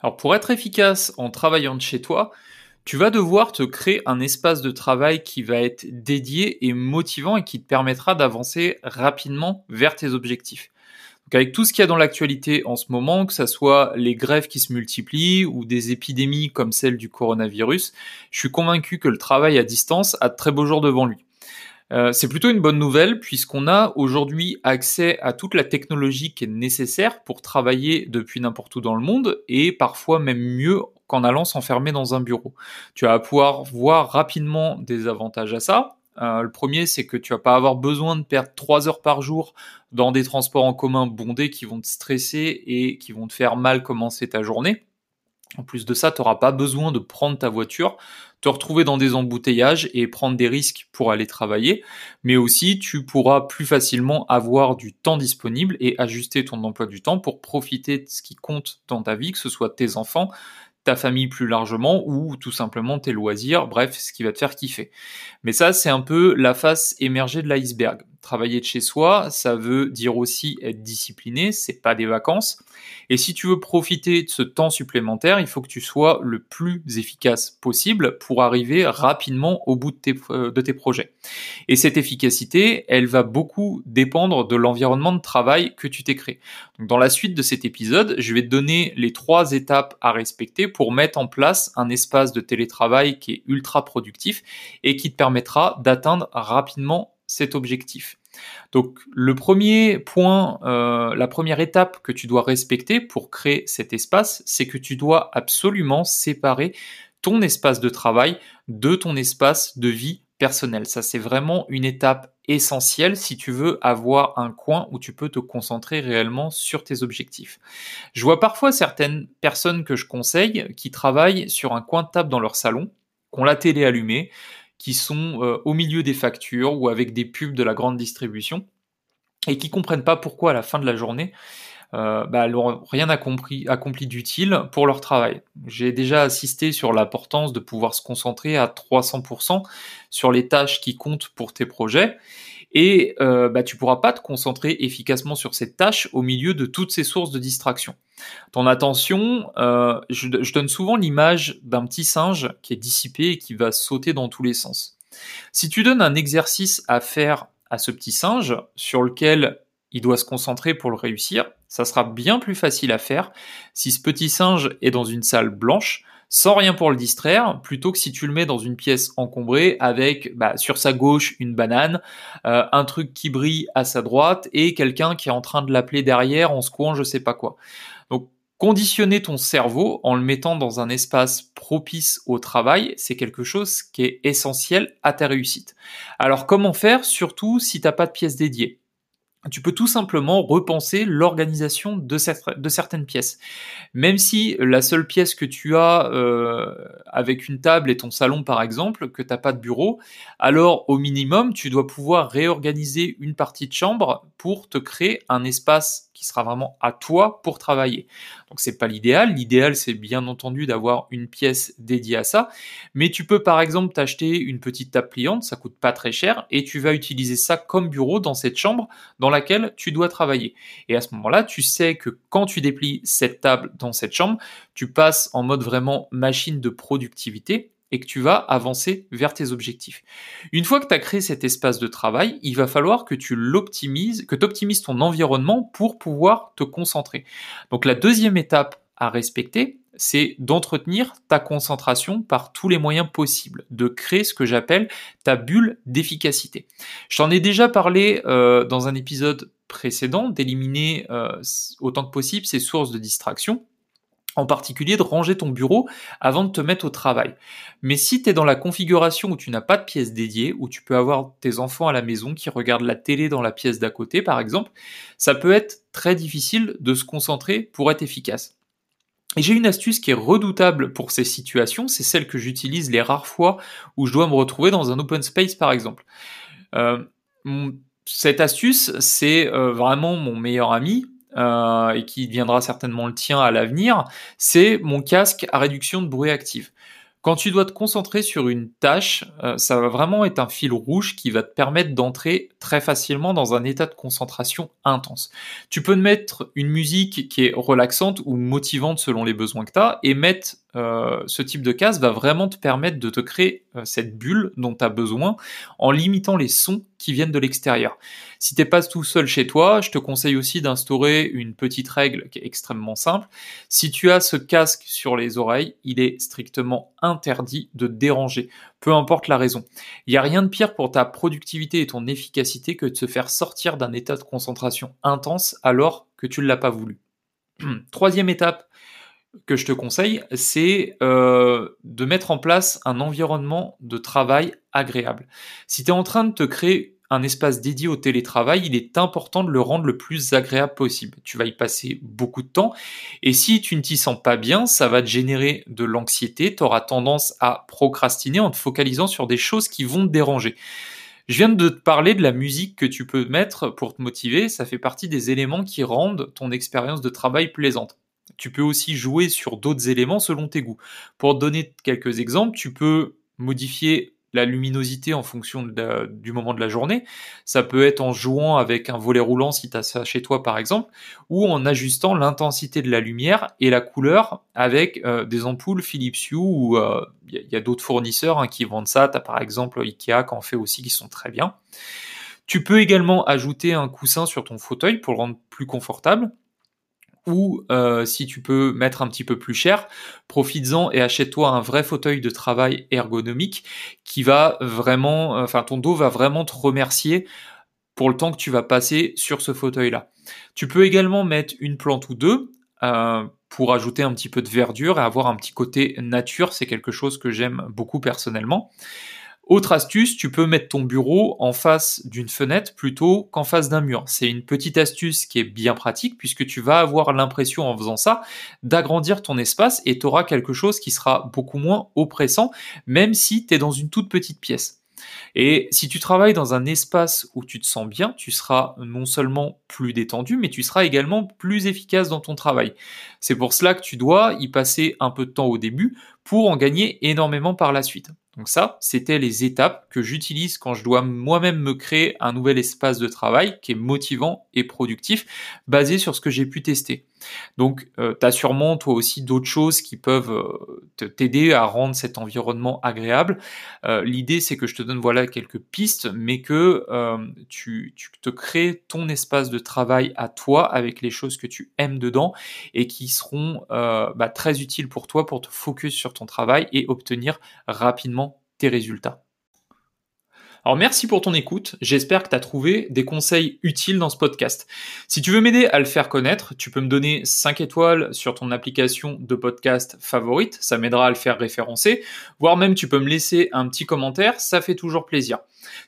Alors pour être efficace en travaillant de chez toi, tu vas devoir te créer un espace de travail qui va être dédié et motivant et qui te permettra d'avancer rapidement vers tes objectifs. Donc avec tout ce qu'il y a dans l'actualité en ce moment, que ce soit les grèves qui se multiplient ou des épidémies comme celle du coronavirus, je suis convaincu que le travail à distance a de très beaux jours devant lui. Euh, c'est plutôt une bonne nouvelle puisqu'on a aujourd'hui accès à toute la technologie qui est nécessaire pour travailler depuis n'importe où dans le monde et parfois même mieux qu'en allant s'enfermer dans un bureau. Tu vas pouvoir voir rapidement des avantages à ça. Euh, le premier, c'est que tu vas pas avoir besoin de perdre trois heures par jour dans des transports en commun bondés qui vont te stresser et qui vont te faire mal commencer ta journée. En plus de ça, tu n'auras pas besoin de prendre ta voiture, te retrouver dans des embouteillages et prendre des risques pour aller travailler, mais aussi tu pourras plus facilement avoir du temps disponible et ajuster ton emploi du temps pour profiter de ce qui compte dans ta vie, que ce soit tes enfants, ta famille plus largement ou tout simplement tes loisirs, bref, ce qui va te faire kiffer. Mais ça, c'est un peu la face émergée de l'iceberg. Travailler de chez soi, ça veut dire aussi être discipliné, c'est pas des vacances. Et si tu veux profiter de ce temps supplémentaire, il faut que tu sois le plus efficace possible pour arriver rapidement au bout de tes, euh, projets. Et cette efficacité, elle va beaucoup dépendre de l'environnement de travail que tu t'es créé. Dans la suite de cet épisode, je vais te donner les trois étapes à respecter pour mettre en place un espace de télétravail qui est ultra productif et qui te permettra d'atteindre rapidement cet objectif. Donc le premier point, euh, la première étape que tu dois respecter pour créer cet espace, c'est que tu dois absolument séparer ton espace de travail de ton espace de vie personnelle. Ça, c'est vraiment une étape essentielle si tu veux avoir un coin où tu peux te concentrer réellement sur tes objectifs. Je vois parfois certaines personnes que je conseille qui travaillent sur un coin de table dans leur salon, qui ont la télé allumée, qui sont euh, au milieu des factures ou avec des pubs de la grande distribution et qui comprennent pas pourquoi à la fin de la journée euh, bah, elles n'ont rien accompli, accompli d'utile pour leur travail. J'ai déjà assisté sur l'importance de pouvoir se concentrer à 300% sur les tâches qui comptent pour tes projets et euh, bah, tu pourras pas te concentrer efficacement sur cette tâche au milieu de toutes ces sources de distraction. Ton attention, euh, je, je, donne souvent l'image d'un petit singe qui est dissipé et qui va sauter dans tous les sens. Si tu donnes un exercice à faire à ce petit singe sur lequel il doit se concentrer pour le réussir, ça sera bien plus facile à faire si ce petit singe est dans une salle blanche sans rien pour le distraire, plutôt que si tu le mets dans une pièce encombrée avec bah, sur sa gauche une banane, euh, un truc qui brille à sa droite et quelqu'un qui est en train de l'appeler derrière en secouant je sais pas quoi. Donc conditionner ton cerveau en le mettant dans un espace propice au travail, c'est quelque chose qui est essentiel à ta réussite. Alors comment faire, surtout si t'as pas de pièce dédiée? Tu peux tout simplement repenser l'organisation de, certaines pièces. Même si la seule pièce que tu as euh, avec une table et ton salon par exemple, que tu n'as pas de bureau, alors au minimum tu dois pouvoir réorganiser une partie de chambre pour te créer un espace qui sera vraiment à toi pour travailler. Donc c'est pas l'idéal. L'idéal c'est bien entendu d'avoir une pièce dédiée à ça, mais tu peux par exemple t'acheter une petite table pliante, ça coûte pas très cher et tu vas utiliser ça comme bureau dans cette chambre dans laquelle tu dois travailler. Et à ce moment-là, tu sais que quand tu déplies cette table dans cette chambre, tu passes en mode vraiment machine de productivité et que tu vas avancer vers tes objectifs. Une fois que tu as créé cet espace de travail, il va falloir que tu l'optimises, que tu optimises ton environnement pour pouvoir te concentrer. Donc la deuxième étape à respecter, c'est d'entretenir ta concentration par tous les moyens possibles, de créer ce que j'appelle ta bulle d'efficacité. Je t'en ai déjà parlé euh, dans un épisode précédent, d'éliminer euh, autant que possible ces sources de distraction en particulier de ranger ton bureau avant de te mettre au travail. Mais si tu es dans la configuration où tu n'as pas de pièce dédiée, où tu peux avoir tes enfants à la maison qui regardent la télé dans la pièce d'à côté par exemple, ça peut être très difficile de se concentrer pour être efficace. Et j'ai une astuce qui est redoutable pour ces situations, c'est celle que j'utilise les rares fois où je dois me retrouver dans un open space par exemple. Euh, cette astuce, c'est euh, vraiment mon meilleur ami, euh, et qui deviendra certainement le tien à l'avenir, c'est mon casque à réduction de bruit active. Quand tu dois te concentrer sur une tâche, euh, ça va vraiment être un fil rouge qui va te permettre d'entrer très facilement dans un état de concentration intense. Tu peux mettre une musique qui est relaxante ou motivante selon les besoins que tu as et mettre euh, ce type de casque va vraiment te permettre de te créer euh, cette bulle dont tu as besoin en limitant les sons qui viennent de l'extérieur. Si t'es pas tout seul chez toi, je te conseille aussi d'instaurer une petite règle qui est extrêmement simple. Si tu as ce casque sur les oreilles, il est strictement interdit de déranger, peu importe la raison. Il n'y a rien de pire pour ta productivité et ton efficacité que de se faire sortir d'un état de concentration intense alors que tu ne l'as pas voulu. Troisième étape que je te conseille, c'est euh, de mettre en place un environnement de travail agréable. Si tu es en train de te créer un espace dédié au télétravail, il est important de le rendre le plus agréable possible. Tu vas y passer beaucoup de temps et si tu ne t'y sens pas bien, ça va te générer de l'anxiété, tu auras tendance à procrastiner en te focalisant sur des choses qui vont te déranger. Je viens de te parler de la musique que tu peux mettre pour te motiver, ça fait partie des éléments qui rendent ton expérience de travail plaisante. Tu peux aussi jouer sur d'autres éléments selon tes goûts. Pour te donner quelques exemples, tu peux modifier la luminosité en fonction du moment de la journée. Ça peut être en jouant avec un volet roulant si tu as ça chez toi par exemple, ou en ajustant l'intensité de la lumière et la couleur avec euh, des ampoules Philips Hue ou il euh, y a, d'autres fournisseurs hein, qui vendent ça. Tu par exemple Ikea qui en fait aussi qui sont très bien. Tu peux également ajouter un coussin sur ton fauteuil pour le rendre plus confortable ou euh, si tu peux mettre un petit peu plus cher, profites-en et achète-toi un vrai fauteuil de travail ergonomique qui va vraiment, euh, enfin ton dos va vraiment te remercier pour le temps que tu vas passer sur ce fauteuil-là. Tu peux également mettre une plante ou deux euh, pour ajouter un petit peu de verdure et avoir un petit côté nature. C'est quelque chose que j'aime beaucoup personnellement. Autre astuce, tu peux mettre ton bureau en face d'une fenêtre plutôt qu'en face d'un mur. C'est une petite astuce qui est bien pratique puisque tu vas avoir l'impression en faisant ça d'agrandir ton espace et tu auras quelque chose qui sera beaucoup moins oppressant même si tu es dans une toute petite pièce. Et si tu travailles dans un espace où tu te sens bien, tu seras non seulement plus détendu, mais tu seras également plus efficace dans ton travail. C'est pour cela que tu dois y passer un peu de temps au début pour en gagner énormément par la suite. Donc ça, c'était les étapes que j'utilise quand je dois moi-même me créer un nouvel espace de travail qui est motivant productif, basé sur ce que j'ai pu tester. Donc, euh, tu as sûrement toi aussi d'autres choses qui peuvent euh, t'aider à rendre cet environnement agréable. Euh, l'idée, c'est que je te donne voilà quelques pistes, mais que tu, tu, te crées ton espace de travail à toi avec les choses que tu aimes dedans et qui seront bah, très utiles pour toi pour te focus sur ton travail et obtenir rapidement tes résultats. Alors merci pour ton écoute, j'espère que tu as trouvé des conseils utiles dans ce podcast. Si tu veux m'aider à le faire connaître, tu peux me donner 5 étoiles sur ton application de podcast favorite, ça m'aidera à le faire référencer, voire même tu peux me laisser un petit commentaire, ça fait toujours plaisir.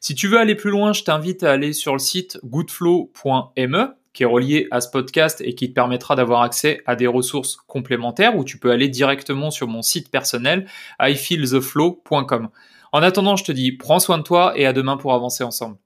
Si tu veux aller plus loin, je t'invite à aller sur le site goodflow.me qui est relié à ce podcast et qui te permettra d'avoir accès à des ressources complémentaires où tu peux aller directement sur mon site personnel ifeeltheflow.com. En attendant, je te dis prends soin de toi et à demain pour avancer ensemble.